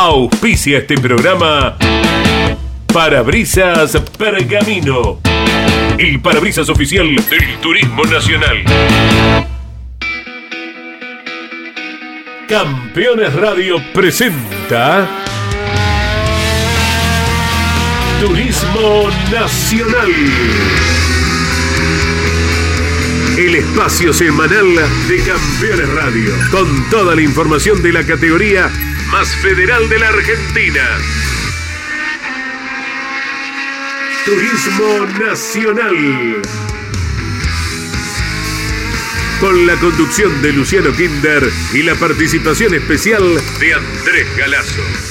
Auspicia este programa Parabrisas Pergamino. El parabrisas oficial del Turismo Nacional. Campeones Radio presenta Turismo Nacional. El espacio semanal de Campeones Radio, con toda la información de la categoría más federal de la Argentina. Turismo Nacional. Con la conducción de Luciano Kinder y la participación especial de Andrés Galazo.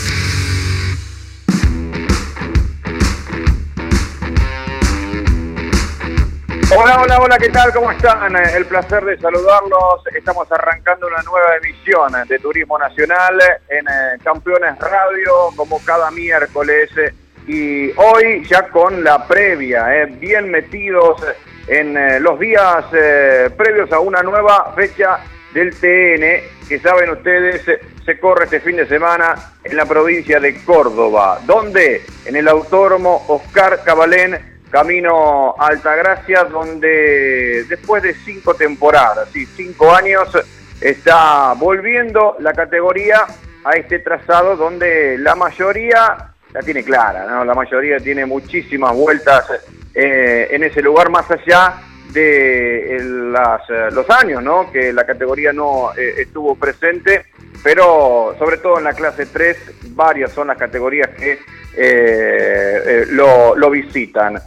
Hola, hola, hola, ¿qué tal? ¿Cómo están? El placer de saludarlos. Estamos arrancando una nueva emisión de Turismo Nacional en eh, Campeones Radio, como cada miércoles. Y hoy ya con la previa, eh, bien metidos en eh, los días previos a una nueva fecha del TN, que saben ustedes, se corre este fin de semana en la provincia de Córdoba. ¿Dónde? En el Autódromo Oscar Cabalén camino a Altagracia, donde después de cinco temporadas y cinco años está volviendo la categoría a este trazado donde la mayoría la tiene clara, ¿no? la mayoría tiene muchísimas vueltas eh, en ese lugar más allá de las, los años ¿no? que la categoría no eh, estuvo presente, pero sobre todo en la clase 3 varias son las categorías que eh, lo visitan.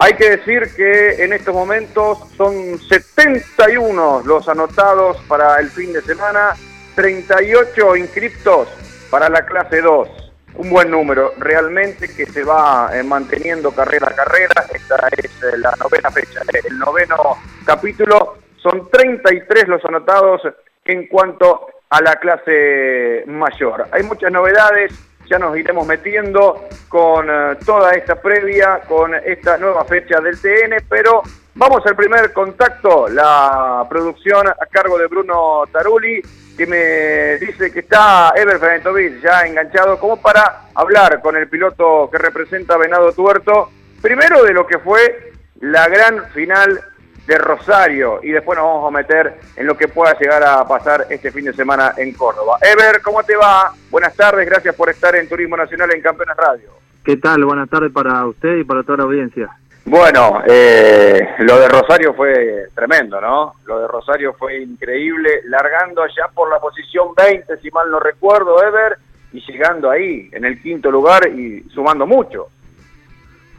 Hay que decir que en estos momentos son 71 los anotados para el fin de semana, 38 inscriptos para la clase 2. Un buen número, realmente que se va eh, manteniendo carrera a carrera. Esta es eh, la novena fecha, eh, el noveno capítulo. Son 33 los anotados en cuanto a la clase mayor. Hay muchas novedades, ya nos iremos metiendo con eh, toda esta previa, con esta nueva fecha del TN, pero vamos al primer contacto, la producción a cargo de Bruno Taruli, que me dice que está Ever Ferentovic ya enganchado como para hablar con el piloto que representa Venado Tuerto, primero de lo que fue la gran final de Rosario y después nos vamos a meter en lo que pueda llegar a pasar este fin de semana en Córdoba. Ever, ¿cómo te va? Buenas tardes, gracias por estar en Turismo Nacional en Campeones Radio. ¿Qué tal? Buenas tardes para usted y para toda la audiencia. Bueno, eh, lo de Rosario fue tremendo, ¿no? Lo de Rosario fue increíble, largando allá por la posición 20, si mal no recuerdo, Ever, y llegando ahí, en el quinto lugar y sumando mucho.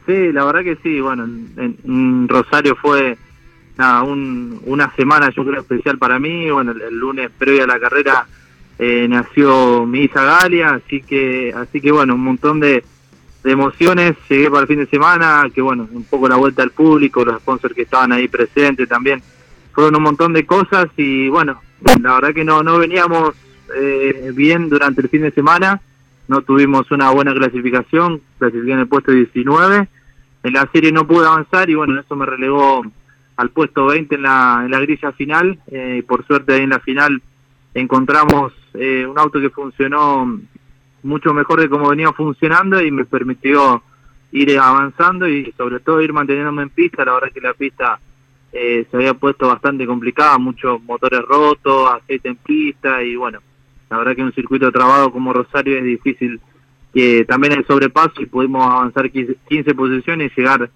Sí, la verdad que sí, bueno, en Rosario fue una semana yo creo especial para mí. Bueno, el, lunes previo a la carrera eh, nació mi hija Galia, así que, así que bueno, un montón de, emociones. Llegué para el fin de semana, que bueno, un poco la vuelta al público, los sponsors que estaban ahí presentes también. Fueron un montón de cosas y bueno, la verdad que no, no veníamos eh, bien durante el fin de semana. No tuvimos una buena clasificación, clasifiqué en el puesto 19. En la serie no pude avanzar y bueno, eso me relegó al puesto 20 en la, en la grilla final. Eh, por suerte ahí en la final encontramos eh, un auto que funcionó mucho mejor de como venía funcionando y me permitió ir avanzando y sobre todo ir manteniéndome en pista. La verdad que la pista eh, se había puesto bastante complicada, muchos motores rotos, aceite en pista y bueno, la verdad que un circuito trabado como Rosario es difícil que también el sobrepaso y pudimos avanzar 15 posiciones y llegar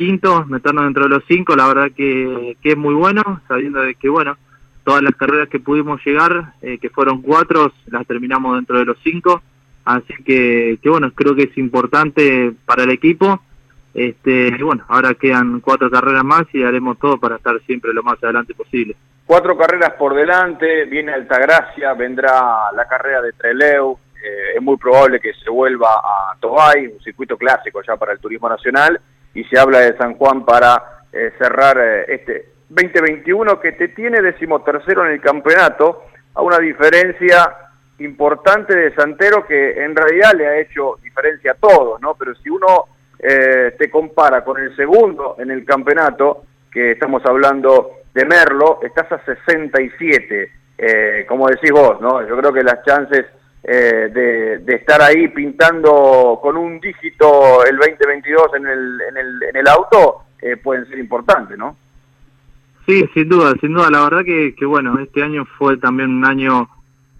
quinto, meternos dentro de los cinco, la verdad que, que es muy bueno, sabiendo de que, bueno, todas las carreras que pudimos llegar, eh, que fueron cuatro, las terminamos dentro de los cinco, así que, que bueno, creo que es importante para el equipo, este, bueno, ahora quedan cuatro carreras más y haremos todo para estar siempre lo más adelante posible. Cuatro carreras por delante, viene Altagracia, vendrá la carrera de Treleu, eh, es muy probable que se vuelva a Tobay, un circuito clásico ya para el turismo nacional, y se habla de San Juan para eh, cerrar eh, este 2021 que te tiene decimotercero en el campeonato a una diferencia importante de Santero que en realidad le ha hecho diferencia a todos, ¿no? Pero si uno eh, te compara con el segundo en el campeonato, que estamos hablando de Merlo, estás a 67, como decís vos, ¿no? Yo creo que las chances de, de, estar ahí pintando con un dígito el 2022 en el, en el, en el auto, pueden ser importantes, ¿no? Sí, sin duda, sin duda. La verdad que, que bueno, este año fue también un año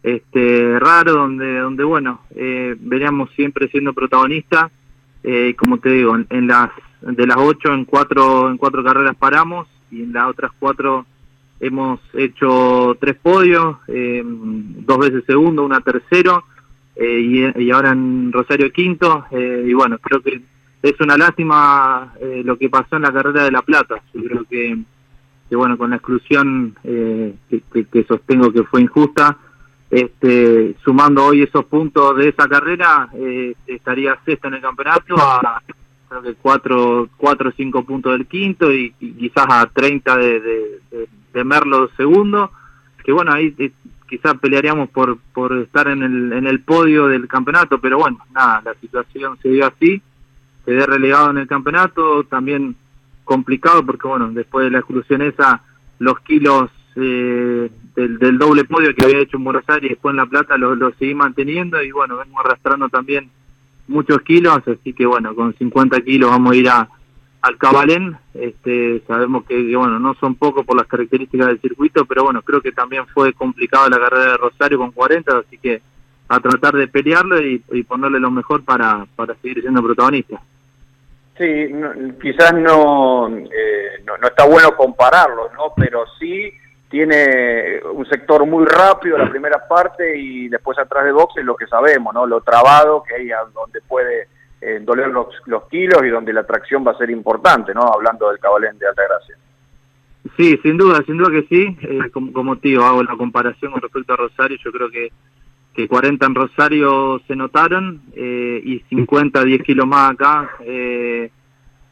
este raro donde donde bueno eh, veníamos siempre siendo protagonistas eh, como te digo en, las de las ocho en cuatro en cuatro carreras paramos y en las otras cuatro hemos hecho tres podios eh, dos veces segundo una tercero eh, y, y, ahora en Rosario quinto y bueno creo que es una lástima lo que pasó en la carrera de la plata. Yo creo que que bueno con la exclusión que, que sostengo que fue injusta este, sumando hoy esos puntos de esa carrera, eh, estaría sexto en el campeonato a creo que cuatro, cuatro o cinco puntos del quinto y, quizás a 30 de, de, de, Merlo segundo, que bueno, ahí eh, quizás pelearíamos por, por estar en el, en el podio del campeonato, pero bueno, nada, la situación se dio así, quedé relegado en el campeonato, también complicado porque bueno, después de la exclusión esa, los kilos eh, del, doble podio que había hecho en Buenos y después en La Plata lo, lo seguí manteniendo y bueno, vengo arrastrando también muchos kilos, así que bueno, con 50 kilos vamos a ir a, al Cabalén, este, sabemos que, bueno, no son pocos por las características del circuito, pero bueno, creo que también fue complicado la carrera de Rosario con 40, así que a tratar de pelearlo y, ponerle lo mejor para, para seguir siendo protagonista. Sí, quizás no, eh, no, no está bueno compararlo, ¿no? Pero sí tiene un sector muy rápido la primera parte y después atrás de boxe lo que sabemos, ¿no? Lo trabado que hay donde puede eh, doler los, los, kilos y donde la tracción va a ser importante, ¿no? Hablando del cabalén de Altagracia. Sí, sin duda, sin duda que sí. Eh, como, como tío, hago la comparación con respecto a Rosario. Yo creo que, que 40 en Rosario se notaron eh, y 50, 10 kilos más acá. Eh,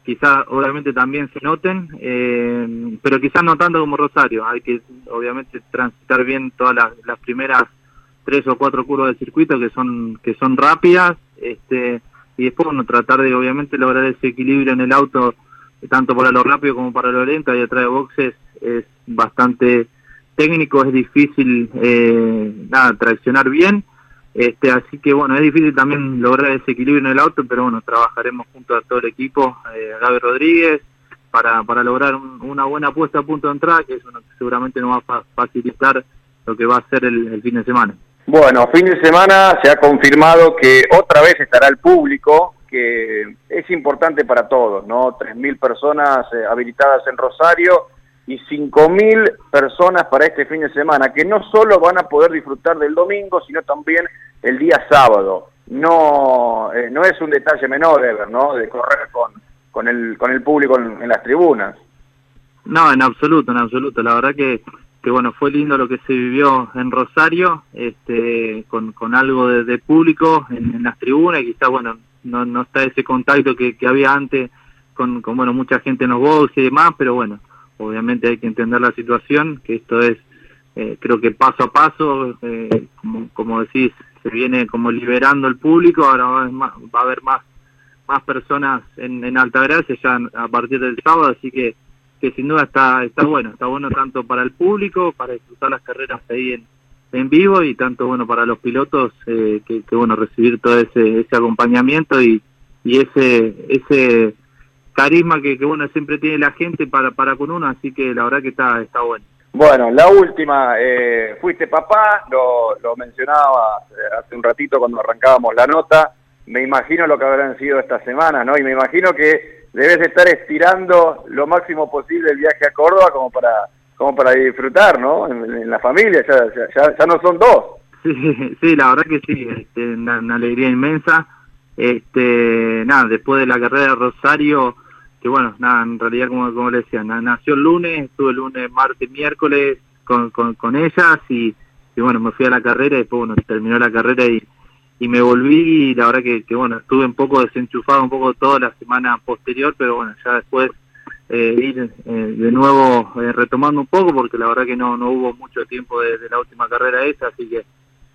quizás obviamente también se noten, eh, pero quizás no tanto como Rosario, hay que obviamente transitar bien todas las, primeras tres o cuatro curvas del circuito que son que son rápidas, este y después bueno, tratar de obviamente lograr ese equilibrio en el auto tanto para lo rápido como para lo lento y atrás de boxes es bastante técnico, es difícil eh, nada, traccionar bien este, así que bueno, es difícil también lograr ese equilibrio en el auto, pero bueno, trabajaremos junto a todo el equipo, eh, Gaby Rodríguez, para, para lograr una buena puesta a punto de entrada, que eso seguramente nos va a facilitar lo que va a ser el, fin de semana. Bueno, fin de semana se ha confirmado que otra vez estará el público, que es importante para todos, ¿no? 3.000 personas eh, habilitadas en Rosario y 5.000 personas para este fin de semana, que no solo van a poder disfrutar del domingo, sino también el día sábado. No, eh, no es un detalle menor, Ever, ¿no? De correr con, el, con el público en, las tribunas. No, en absoluto, en absoluto. La verdad que, que bueno, fue lindo lo que se vivió en Rosario, este, con, con algo de, público en, las tribunas, y quizás, bueno, no, no está ese contacto que, que había antes con, con, bueno, mucha gente en los boxes y demás, pero bueno, obviamente hay que entender la situación, que esto es, eh, creo que paso a paso, eh, como, como, decís, se viene como liberando el público, ahora va a, haber más más personas en, en Altagracia ya a partir del sábado, así que, que sin duda está está bueno, está bueno tanto para el público, para disfrutar las carreras ahí en, vivo y tanto bueno para los pilotos eh, que, bueno recibir todo ese, ese acompañamiento y, ese ese carisma que, bueno siempre tiene la gente para para con uno así que la verdad que está está bueno. Bueno la última eh, fuiste papá lo, lo mencionaba hace un ratito cuando arrancábamos la nota me imagino lo que habrán sido estas semanas no y me imagino que debes estar estirando lo máximo posible el viaje a Córdoba como para como para disfrutar no en, la familia ya, ya, ya, no son dos. Sí sí la verdad que sí este, una alegría inmensa. Este nada después de la carrera de Rosario que bueno, nada, en realidad como, como le decía, nació el lunes, estuve el lunes, martes, miércoles con, con, ellas y, y, bueno, me fui a la carrera y después bueno, terminó la carrera y, y me volví y la verdad que, que bueno, estuve un poco desenchufado un poco toda la semana posterior, pero bueno, ya después eh, ir eh, de nuevo eh, retomando un poco porque la verdad que no, no hubo mucho tiempo de, de la última carrera esa, así que,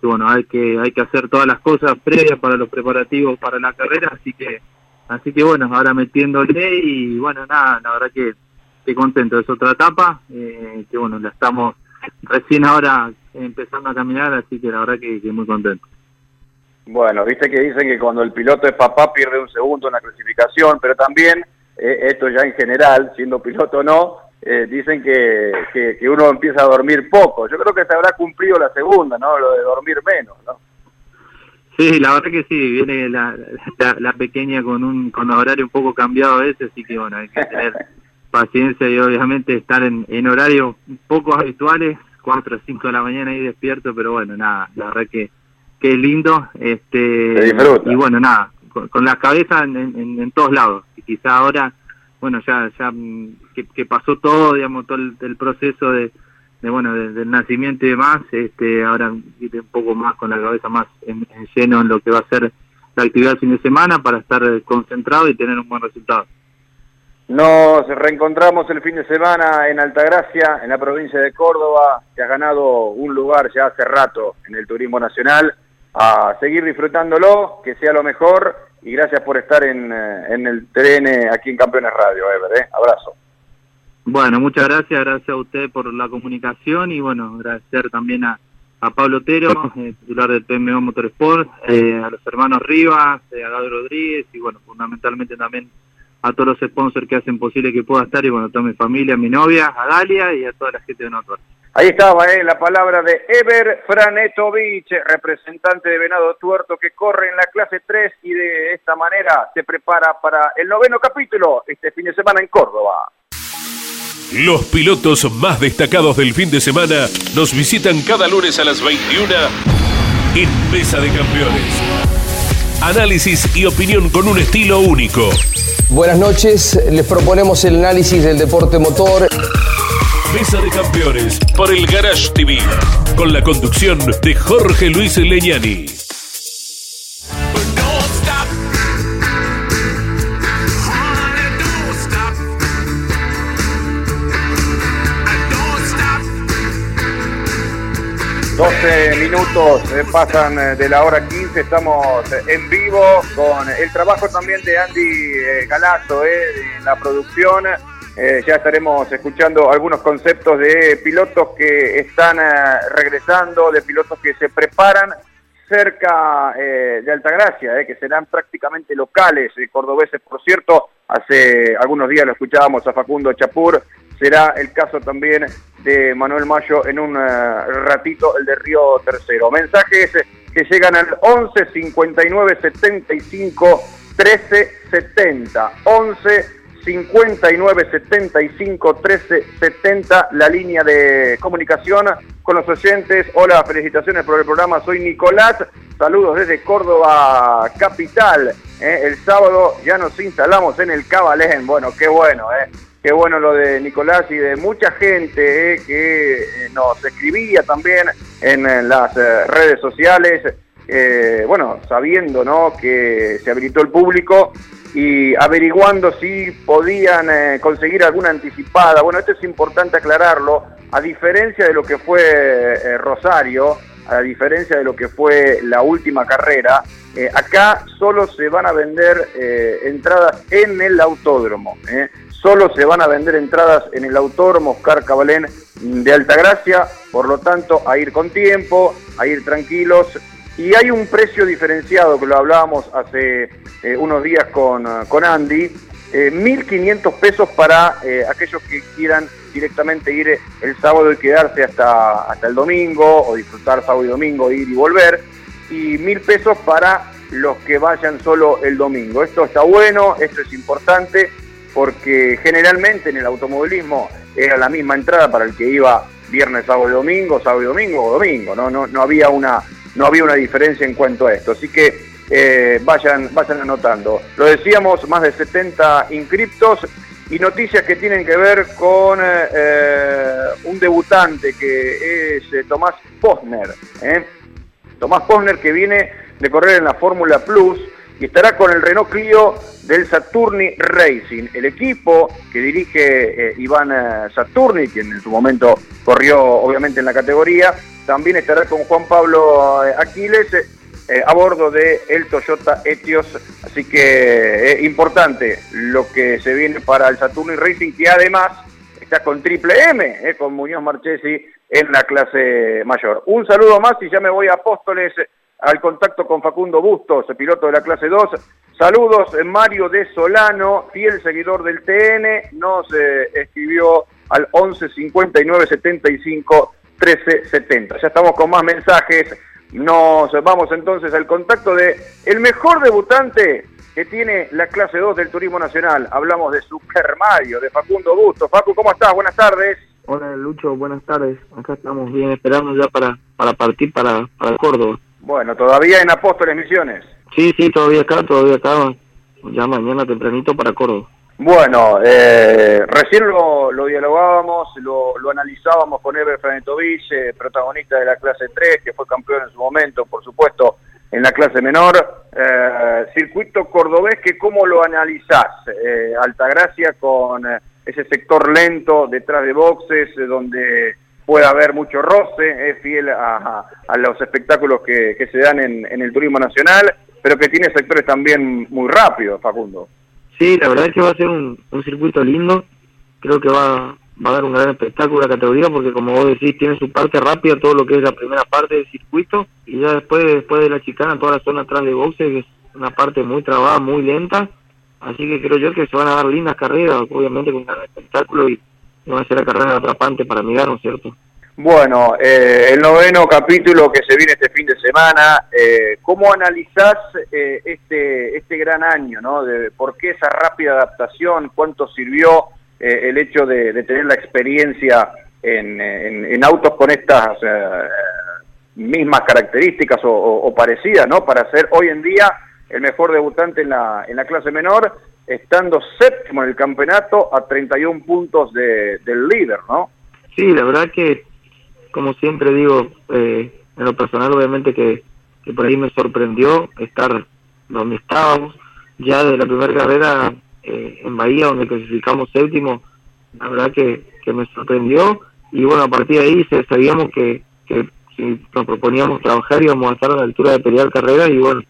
bueno, hay que, hay que hacer todas las cosas previas para los preparativos para la carrera, así que Así que bueno, ahora metiéndole y bueno, nada, la verdad que estoy contento. Es otra etapa, eh, que bueno, la estamos recién ahora empezando a caminar, así que la verdad que muy contento. Bueno, viste que dicen que cuando el piloto es papá pierde un segundo en la clasificación, pero también, eh, esto ya en general, siendo piloto o no, eh, dicen que, que, uno empieza a dormir poco. Yo creo que se habrá cumplido la segunda, ¿no? Lo de dormir menos, ¿no? Sí, la verdad que sí, viene la, la, pequeña con un con horario un poco cambiado a veces, así que bueno, hay que tener paciencia y obviamente estar en, en horarios poco habituales, 4 o 5 de la mañana ahí despierto, pero bueno, nada, la verdad que, es lindo, este y bueno, nada, con, la cabeza en, en, todos lados, y quizá ahora, bueno, ya ya mm, que, pasó todo, digamos, todo el proceso de de bueno del nacimiento y demás este ahora un poco más con la cabeza más en, lleno en lo que va a ser la actividad del fin de semana para estar concentrado y tener un buen resultado. Nos reencontramos el fin de semana en Altagracia, en la provincia de Córdoba, que ha ganado un lugar ya hace rato en el turismo nacional, a seguir disfrutándolo, que sea lo mejor, y gracias por estar en, eh, en el TN aquí en Campeones Radio, Ever, ¿eh? abrazo. Bueno, muchas gracias, gracias a usted por la comunicación y bueno, agradecer también a, a Pablo Otero, eh, titular del PMO Motorsport, eh, a los hermanos Rivas, a Gabriel Rodríguez y bueno, fundamentalmente también a todos los sponsors que hacen posible que pueda estar y bueno, a toda mi familia, a mi novia, a Dalia y a toda la gente de Notor. Ahí estaba eh, la palabra de Ever Franetovich, representante de Venado Tuerto que corre en la clase 3 y de esta manera se prepara para el noveno capítulo este fin de semana en Córdoba. Los pilotos más destacados del fin de semana nos visitan cada lunes a las 21 en Mesa de Campeones. Análisis y opinión con un estilo único. Buenas noches, les proponemos el análisis del deporte motor. Mesa de Campeones por el Garage TV, con la conducción de Jorge Luis Leñani. 12 minutos eh, pasan eh, de la hora 15, estamos eh, en vivo con el trabajo también de Andy Galazo en la producción. Ya estaremos escuchando algunos conceptos de pilotos que están regresando, de pilotos que se preparan cerca de Altagracia, que serán prácticamente locales, cordobeses, por cierto. Hace algunos días lo escuchábamos a Facundo Chapur, será el caso también de Manuel Mayo en un eh, ratito, el de Río Tercero. Mensajes que llegan al 11 59 75 13 70. 11 59 75 13 70, la línea de comunicación con los oyentes. Hola, felicitaciones por el programa. Soy Nicolás. Saludos desde Córdoba Capital. Eh, el sábado ya nos instalamos en el Cabalén. Bueno, qué bueno, ¿eh? Qué bueno lo de Nicolás y de mucha gente eh, que nos escribía también en, las redes sociales, bueno, sabiendo ¿no? que se habilitó el público y averiguando si podían conseguir alguna anticipada. Bueno, esto es importante aclararlo, a diferencia de lo que fue Rosario, a diferencia de lo que fue la última carrera, acá solo se van a vender entradas en el autódromo. Solo se van a vender entradas en el Autódromo Oscar Cabalén de Altagracia, por lo tanto, a ir con tiempo, a ir tranquilos. Y hay un precio diferenciado, que lo hablábamos hace eh, unos días con, con Andy, 1.500 eh, pesos para eh, aquellos que quieran directamente ir el sábado y quedarse hasta, hasta el domingo, o disfrutar sábado y domingo, ir y volver, y 1.000 pesos para los que vayan solo el domingo. Esto está bueno, esto es importante, porque generalmente en el automovilismo era la misma entrada para el que iba viernes, sábado y domingo, sábado y domingo o domingo, ¿no? No, no, había, una, no había una diferencia en cuanto a esto. Así que eh, vayan, vayan anotando. Lo decíamos, más de 70 inscriptos y noticias que tienen que ver con eh, un debutante que es eh, Tomás Posner. Tomás Posner que viene de correr en la Fórmula Plus y estará con el Renault Clio del Saturni Racing, el equipo que dirige eh, Iván eh, Saturni, quien en su momento corrió obviamente en la categoría, también estará con Juan Pablo eh, Aquiles a bordo de el Toyota Etios, así que importante lo que se viene para el Saturni Racing, que además está con Triple M, con Muñoz Marchesi en la clase mayor. Un saludo más y ya me voy a Apóstoles al contacto con Facundo Bustos, piloto de la clase 2. Saludos, Mario de Solano, fiel seguidor del TN, nos eh, escribió al 11 59 75 13 70. Ya estamos con más mensajes. Nos vamos entonces al contacto de el mejor debutante que tiene la clase 2 del Turismo Nacional. Hablamos de Super Mario, de Facundo Bustos. Facu, ¿cómo estás? Buenas tardes. Hola Lucho, buenas tardes. Acá estamos bien esperando ya para, para partir para, para Córdoba. Bueno, todavía en Apóstoles Misiones. Sí, sí, todavía acá, todavía acá. Ya mañana tempranito para Córdoba. Bueno, eh, recién lo, lo dialogábamos, lo, lo, analizábamos con Eber Franetovich, eh, protagonista de la clase 3, que fue campeón en su momento, por supuesto, en la clase menor. Eh, circuito cordobés, que ¿cómo lo analizás? Eh, Altagracia con eh, ese sector lento detrás de boxes, eh, donde puede haber mucho roce, es fiel a, los espectáculos que, que se dan en, en el turismo nacional, pero que tiene sectores también muy rápidos, Facundo. Sí, la verdad es que va a ser un, un circuito lindo. Creo que va, va a dar un gran espectáculo la categoría porque como vos decís tiene su parte rápida todo lo que es la primera parte del circuito y ya después después de la chicana toda la zona atrás de boxe que es una parte muy trabada muy lenta así que creo yo que se van a dar lindas carreras obviamente con un gran espectáculo y va a ser la carrera atrapante para mirar ¿no es cierto? Bueno, eh, el noveno capítulo que se viene este fin de semana, eh, ¿cómo analizás eh, este, este gran año? ¿no? De, ¿Por qué esa rápida adaptación? ¿Cuánto sirvió eh, el hecho de, tener la experiencia en, autos con estas eh, mismas características o, o, o, parecidas, ¿no? Para ser hoy en día el mejor debutante en la, en la clase menor, estando séptimo en el campeonato a 31 puntos de, del líder, ¿no? Sí, la verdad que como siempre digo, eh, en lo personal obviamente que, que, por ahí me sorprendió estar donde estábamos. Ya de la primera carrera eh, en Bahía, donde clasificamos séptimo, la verdad que, que me sorprendió. Y bueno, a partir de ahí sabíamos que, que si nos proponíamos trabajar íbamos a estar a la altura de pelear carreras y bueno,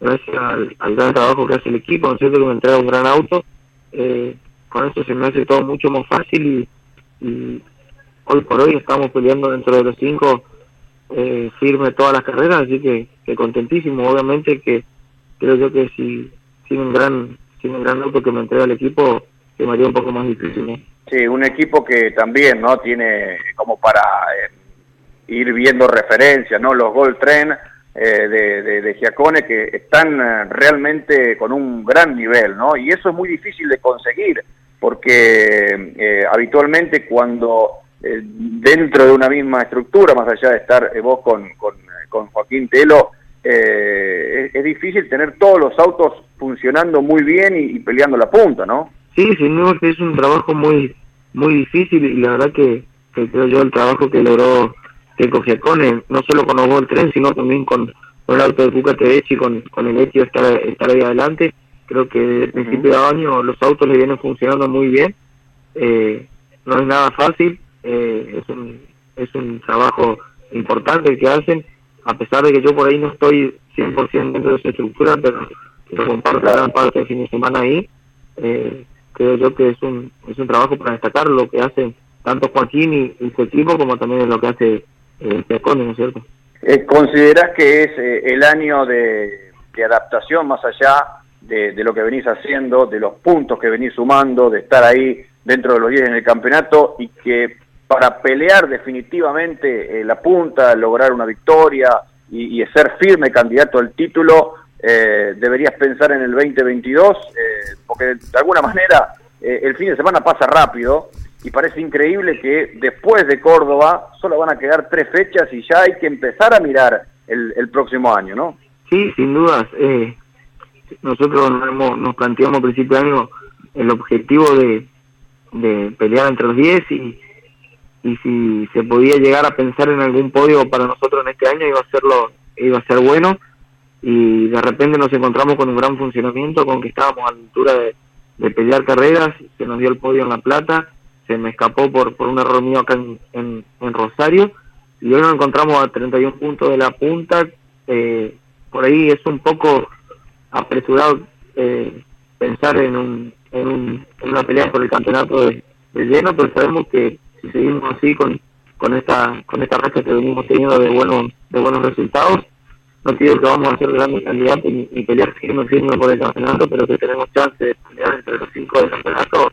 gracias al, gran trabajo que hace el equipo, ¿no es cierto? Que me entrega un gran auto, eh, con eso se me hace todo mucho más fácil y hoy por hoy estamos peleando dentro de los cinco eh, firme todas las carreras, así que, que, contentísimo. Obviamente que creo yo que si sin un gran sin un gran auto que me entrega el equipo, se me un poco más difícil. Sí, un equipo que también no tiene como para eh, ir viendo referencias, ¿no? Los Gold Tren eh, de, de, de, Giacone que están eh, realmente con un gran nivel, ¿no? Y eso es muy difícil de conseguir, porque eh, habitualmente cuando eh, dentro de una misma estructura, más allá de estar eh, vos con, con, con, Joaquín Telo, eh, es, es, difícil tener todos los autos funcionando muy bien y, y peleando la punta, ¿no? Sí, que es un trabajo muy muy difícil y la verdad que, que creo yo el trabajo que logró Keiko Giacone, no solo con los Gol Tren, sino también con, con el auto de Cuca Tedeschi, con, con el hecho de estar, estar ahí adelante, creo que desde el principio uh -huh. de año los autos le vienen funcionando muy bien, eh, no es nada fácil, eh, es un es un trabajo importante el que hacen a pesar de que yo por ahí no estoy 100% dentro de esa estructura pero, pero comparto gran parte del fin de semana ahí eh, creo yo que es un es un trabajo para destacar lo que hacen tanto Joaquín y, y su equipo como también lo que hace eh, Pecone, ¿no es cierto? Eh, ¿Considerás que es eh, el año de, de adaptación más allá de, de, lo que venís haciendo, de los puntos que venís sumando, de estar ahí dentro de los 10 en el campeonato y que para pelear definitivamente eh, la punta, lograr una victoria y, ser firme candidato al título, eh, deberías pensar en el 2022, eh, porque de alguna manera eh, el fin de semana pasa rápido y parece increíble que después de Córdoba solo van a quedar tres fechas y ya hay que empezar a mirar el, el próximo año, ¿no? Sí, sin dudas. Eh, nosotros nos, nos planteamos a principio de año el objetivo de, de pelear entre los 10 y y si se podía llegar a pensar en algún podio para nosotros en este año iba a serlo iba a ser bueno. Y de repente nos encontramos con un gran funcionamiento con que estábamos a la altura de, de pelear carreras se nos dio el podio en La Plata se me escapó por por un error mío acá en, en, Rosario y hoy nos encontramos a 31 puntos de la punta eh, por ahí es un poco apresurado eh, pensar en un, en un en una pelea por el campeonato de, de lleno pero sabemos que si seguimos así con con esta con esta racha que venimos teniendo de buenos de buenos resultados no digo que vamos a ser grandes candidatos ni, pelear firme, firme por el campeonato, pero que tenemos chance de pelear entre los cinco del campeonato,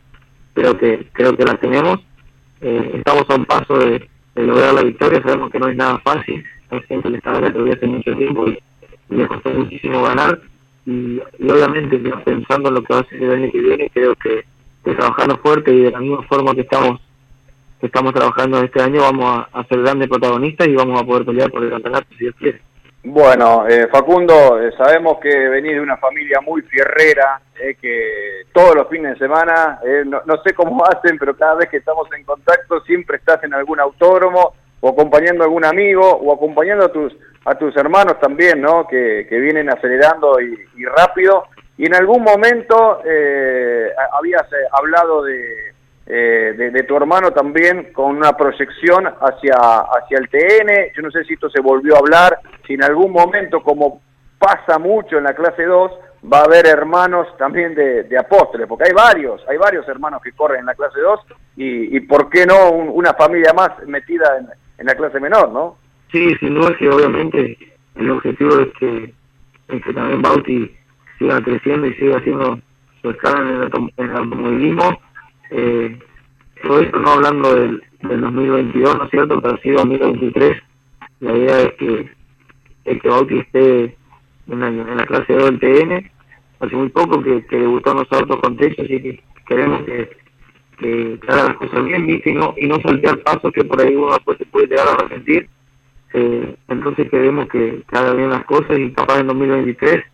creo que creo que las tenemos. Eh, estamos a un paso de, lograr la victoria, sabemos que no es nada fácil, no siempre le estaba la hace mucho tiempo y, me costó muchísimo ganar. Y, obviamente pensando en lo que va a ser el año que viene, creo que, trabajando fuerte y de la misma forma que estamos que estamos trabajando este año vamos a, a ser grandes protagonistas y vamos a poder pelear por el campeonato si Dios quiere. Bueno, eh, Facundo, eh, sabemos que venís de una familia muy fierrera, eh, que todos los fines de semana, no, sé cómo hacen, pero cada vez que estamos en contacto siempre estás en algún autódromo o acompañando a algún amigo o acompañando a tus a tus hermanos también, ¿no? Que, vienen acelerando y, rápido. Y en algún momento habías hablado de, eh, de, tu hermano también con una proyección hacia, hacia el TN. Yo no sé si esto se volvió a hablar, si en algún momento, como pasa mucho en la clase 2, va a haber hermanos también de, de apóstoles, porque hay varios, hay varios hermanos que corren en la clase 2 y, por qué no una familia más metida en, la clase menor, ¿no? Sí, sin duda que obviamente el objetivo es que, también Bauti siga creciendo y siga haciendo su escala en el, en el automovilismo eh, todo esto no hablando del, del 2022, ¿no es cierto? Pero sí 2023. La idea es que, el que Bauti esté en la, en la clase 2 del TN. Hace muy poco que, que debutó autos con así que queremos que, que, haga las cosas bien, Y no, y no saltear pasos que por ahí uno después se puede llegar a resentir. Eh, entonces queremos que, haga bien las cosas y capaz en 2023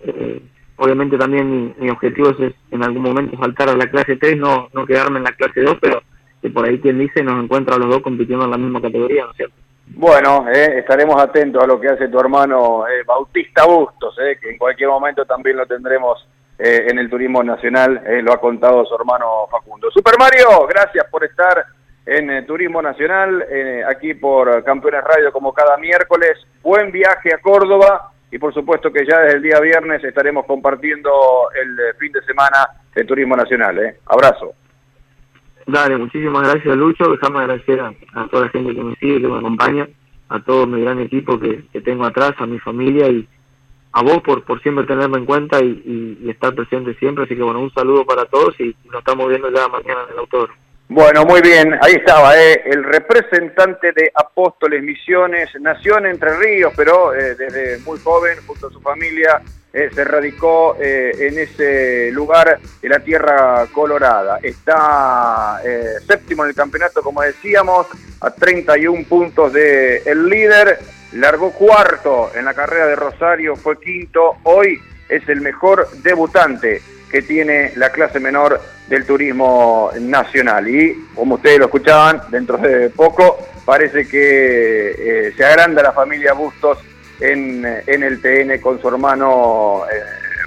eh, obviamente también mi, objetivo es, en algún momento saltar a la clase 3, no, no quedarme en la clase 2, pero que por ahí quien dice nos encuentra los dos compitiendo en la misma categoría, ¿no es cierto? Bueno, eh, estaremos atentos a lo que hace tu hermano eh, Bautista Bustos, eh, que en cualquier momento también lo tendremos en el Turismo Nacional, lo ha contado su hermano Facundo. Super Mario, gracias por estar en Turismo Nacional, aquí por Campeones Radio como cada miércoles. Buen viaje a Córdoba y por supuesto que ya desde el día viernes estaremos compartiendo el eh, fin de semana de Turismo Nacional. ¿eh? Abrazo. Dale, muchísimas gracias Lucho, déjame agradecer a, toda la gente que me sigue, que me acompaña, a todo mi gran equipo que, tengo atrás, a mi familia y a vos por, por siempre tenerme en cuenta y, estar presente siempre. Así que bueno, un saludo para todos y nos estamos viendo ya mañana en el autor. Bueno, muy bien, ahí estaba, eh, el representante de Apóstoles Misiones, nació en Entre Ríos, pero eh, desde muy joven, junto a su familia, eh, se radicó eh, en ese lugar de la Tierra Colorada. Está séptimo en el campeonato, como decíamos, a 31 puntos del el líder, largó cuarto en la carrera de Rosario, fue quinto, hoy es el mejor debutante que tiene la clase menor del turismo nacional. Y como ustedes lo escuchaban, dentro de poco parece que eh, se agranda la familia Bustos en, en, el TN con su hermano eh,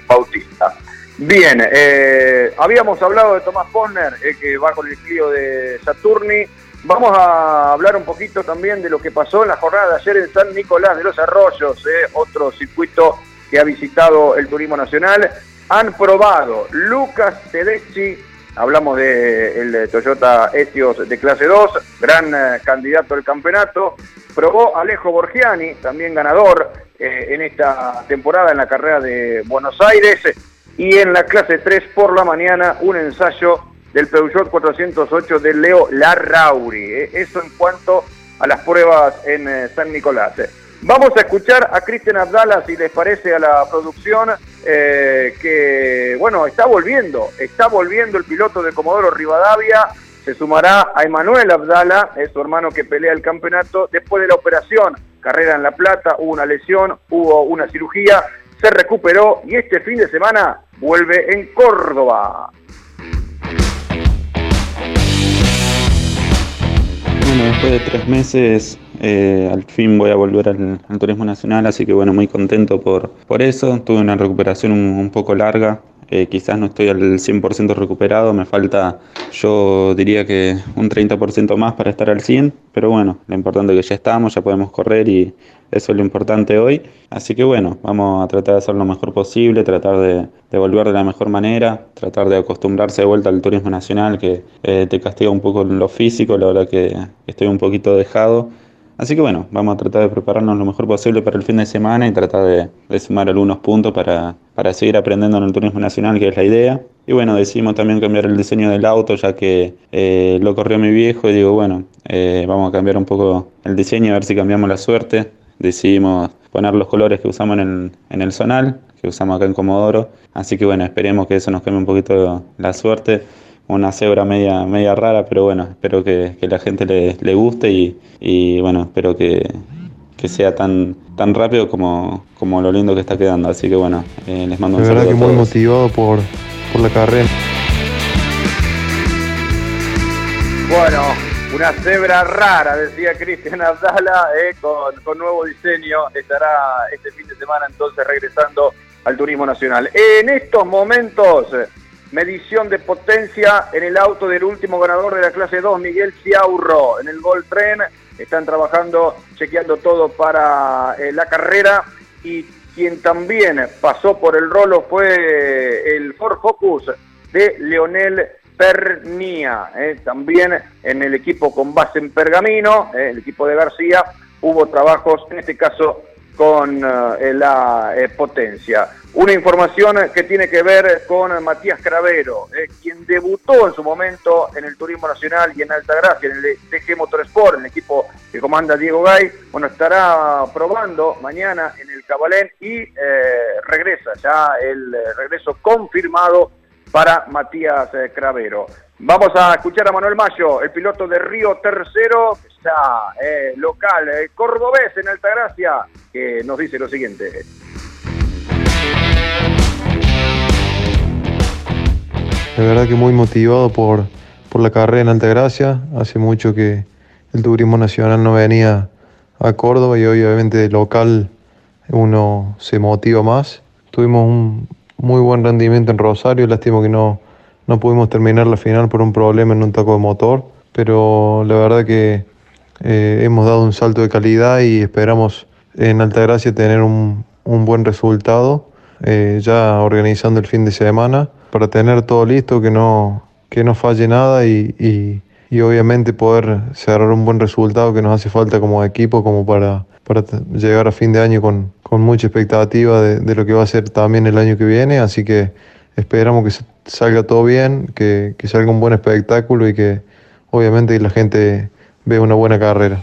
Bautista. Bien, eh, habíamos hablado de Tomás Posner, que va con el Clio de Saturni. Vamos a hablar un poquito también de lo que pasó en la jornada de ayer en San Nicolás de los Arroyos, otro circuito que ha visitado el Turismo Nacional han probado Lucas Tedeschi, hablamos del de Toyota Etios de clase 2, gran eh, candidato al campeonato, probó Alejo Borgiani, también ganador eh, en esta temporada en la carrera de Buenos Aires, y en la clase 3 por la mañana un ensayo del Peugeot 408 de Leo Larrauri. Eh. Eso en cuanto a las pruebas en San Nicolás. Vamos a escuchar a Cristian Abdala, si les parece, a la producción, eh, que, bueno, está volviendo, está volviendo el piloto de Comodoro Rivadavia, se sumará a Emanuel Abdala, es su hermano que pelea el campeonato, después de la operación, carrera en La Plata, hubo una lesión, hubo una cirugía, se recuperó y este fin de semana vuelve en Córdoba. Bueno, después de tres meses eh, al fin voy a volver al, turismo nacional, así que bueno, muy contento por, por eso. Tuve una recuperación un, poco larga, eh, quizás no estoy al 100% recuperado, me falta yo diría que un 30% más para estar al 100, pero bueno, lo importante es que ya estamos, ya podemos correr y eso es lo importante hoy. Así que bueno, vamos a tratar de hacer lo mejor posible, tratar de, volver de la mejor manera, tratar de acostumbrarse de vuelta al turismo nacional que eh, te castiga un poco lo físico, la verdad que estoy un poquito dejado Así que bueno, vamos a tratar de prepararnos lo mejor posible para el fin de semana y tratar de, sumar algunos puntos para, para seguir aprendiendo en el turismo nacional, que es la idea. Y bueno, decidimos también cambiar el diseño del auto, ya que eh, lo corrió mi viejo y digo, bueno, eh, vamos a cambiar un poco el diseño, a ver si cambiamos la suerte. Decidimos poner los colores que usamos en el, en zonal, que usamos acá en Comodoro. Así que bueno, esperemos que eso nos cambie un poquito la suerte. Una cebra media, media rara, pero bueno, espero que, que la gente le, le guste y, y, bueno, espero que, que sea tan, tan rápido como, como lo lindo que está quedando. Así que bueno, eh, les mando un saludo. La verdad que muy motivado por, por la carrera. Bueno, una cebra rara, decía Cristian Abdala, eh, con, nuevo diseño. Estará este fin de semana entonces regresando al turismo nacional. En estos momentos, medición de potencia en el auto del último ganador de la clase 2, Miguel Ciaurro, en el Gol Tren. Están trabajando, chequeando todo para eh, la carrera y quien también pasó por el rolo fue el Ford Focus de Leonel Pernia, eh, también en el equipo con base en Pergamino, eh, el equipo de García, hubo trabajos, en este caso con eh, la potencia. Una información que tiene que ver con Matías Cravero, quien debutó en su momento en el Turismo Nacional y en Altagracia, en el TG Motorsport, en el equipo que comanda Diego Gay. Bueno, estará probando mañana en el Cabalén y regresa ya el regreso confirmado para Matías eh, Cravero. Vamos a escuchar a Manuel Mayo, el piloto de Río Tercero, ya eh, local, eh, cordobés en Altagracia, que nos dice lo siguiente. De verdad que muy motivado por, por la carrera en Altagracia. Hace mucho que el turismo nacional no venía a Córdoba y obviamente local uno se motiva más. Tuvimos un, muy buen rendimiento en Rosario, lástima que no, no pudimos terminar la final por un problema en un taco de motor, pero la verdad que eh, hemos dado un salto de calidad y esperamos en Altagracia tener un, un buen resultado, eh, ya organizando el fin de semana, para tener todo listo, que no, que no falle nada y, y, y obviamente poder cerrar un buen resultado que nos hace falta como equipo, como para para llegar a fin de año con, con mucha expectativa de, de, lo que va a ser también el año que viene, así que esperamos que salga todo bien, que, que salga un buen espectáculo y que obviamente la gente vea una buena carrera.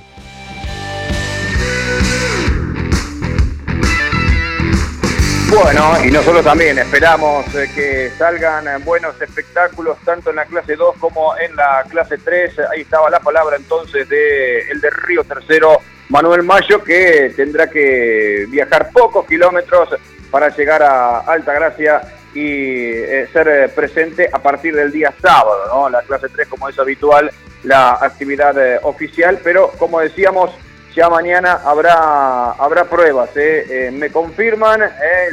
Bueno, y nosotros también esperamos eh, que salgan buenos espectáculos tanto en la clase 2 como en la clase 3. Ahí estaba la palabra entonces de el de Río Tercero Manuel Mayo, que tendrá que viajar pocos kilómetros para llegar a Alta Gracia y eh, ser eh, presente a partir del día sábado, ¿no? La clase 3, como es habitual, la actividad oficial, pero como decíamos, ya mañana habrá, habrá pruebas. me confirman,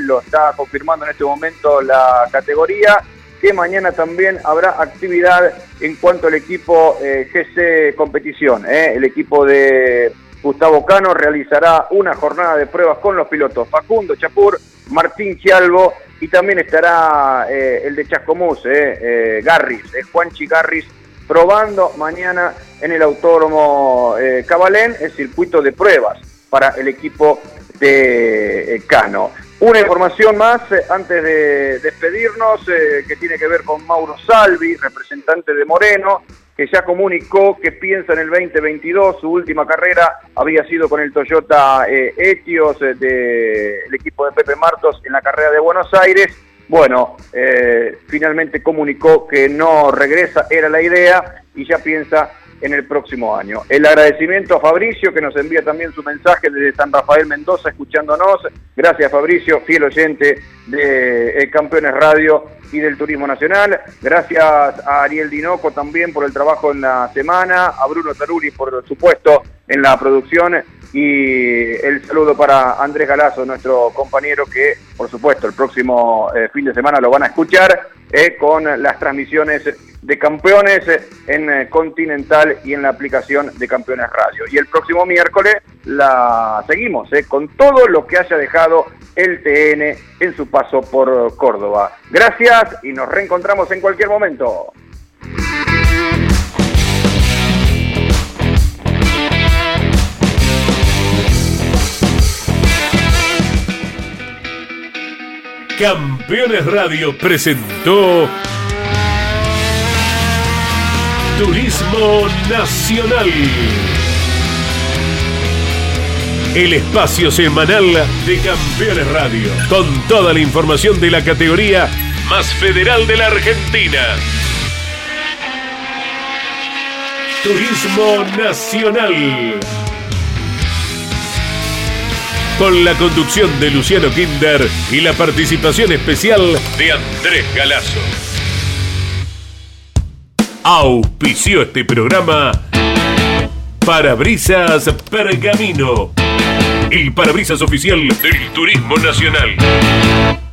lo está confirmando en este momento la categoría, que mañana también habrá actividad en cuanto al equipo GC Competición, el equipo de Gustavo Cano realizará una jornada de pruebas con los pilotos Facundo Chapur, Martín Chialvo y también estará eh, el de Chascomús, eh, eh Garris, eh, Juanchi Garris, probando mañana en el Autódromo Cabalén el circuito de pruebas para el equipo de Cano. Una información más antes de despedirnos que tiene que ver con Mauro Salvi, representante de Moreno, que ya comunicó que piensa en el 2022. Su última carrera había sido con el Toyota eh, Etios eh, del equipo de Pepe Martos en la carrera de Buenos Aires. Bueno, eh, finalmente comunicó que no regresa, era la idea, y ya piensa en el próximo año. El agradecimiento a Fabricio, que nos envía también su mensaje desde San Rafael Mendoza, escuchándonos. Gracias, Fabricio, fiel oyente de Campeones Radio y del Turismo Nacional. Gracias a Ariel Dinoco también por el trabajo en la semana, a Bruno Taruri por supuesto en la producción y el saludo para Andrés Galazo, nuestro compañero que por supuesto el próximo eh, fin de semana lo van a escuchar eh, con las transmisiones de campeones eh, en eh, Continental y en la aplicación de Campeones Radio. Y el próximo miércoles la seguimos eh, con todo lo que haya dejado el TN en su paso por Córdoba. Gracias y nos reencontramos en cualquier momento. Campeones Radio presentó Turismo Nacional. El espacio semanal de Campeones Radio, con toda la información de la categoría más federal de la Argentina. Turismo Nacional. Con la conducción de Luciano Kinder y la participación especial de Andrés Galazo. Auspició este programa Parabrisas Pergamino, el parabrisas oficial del Turismo Nacional.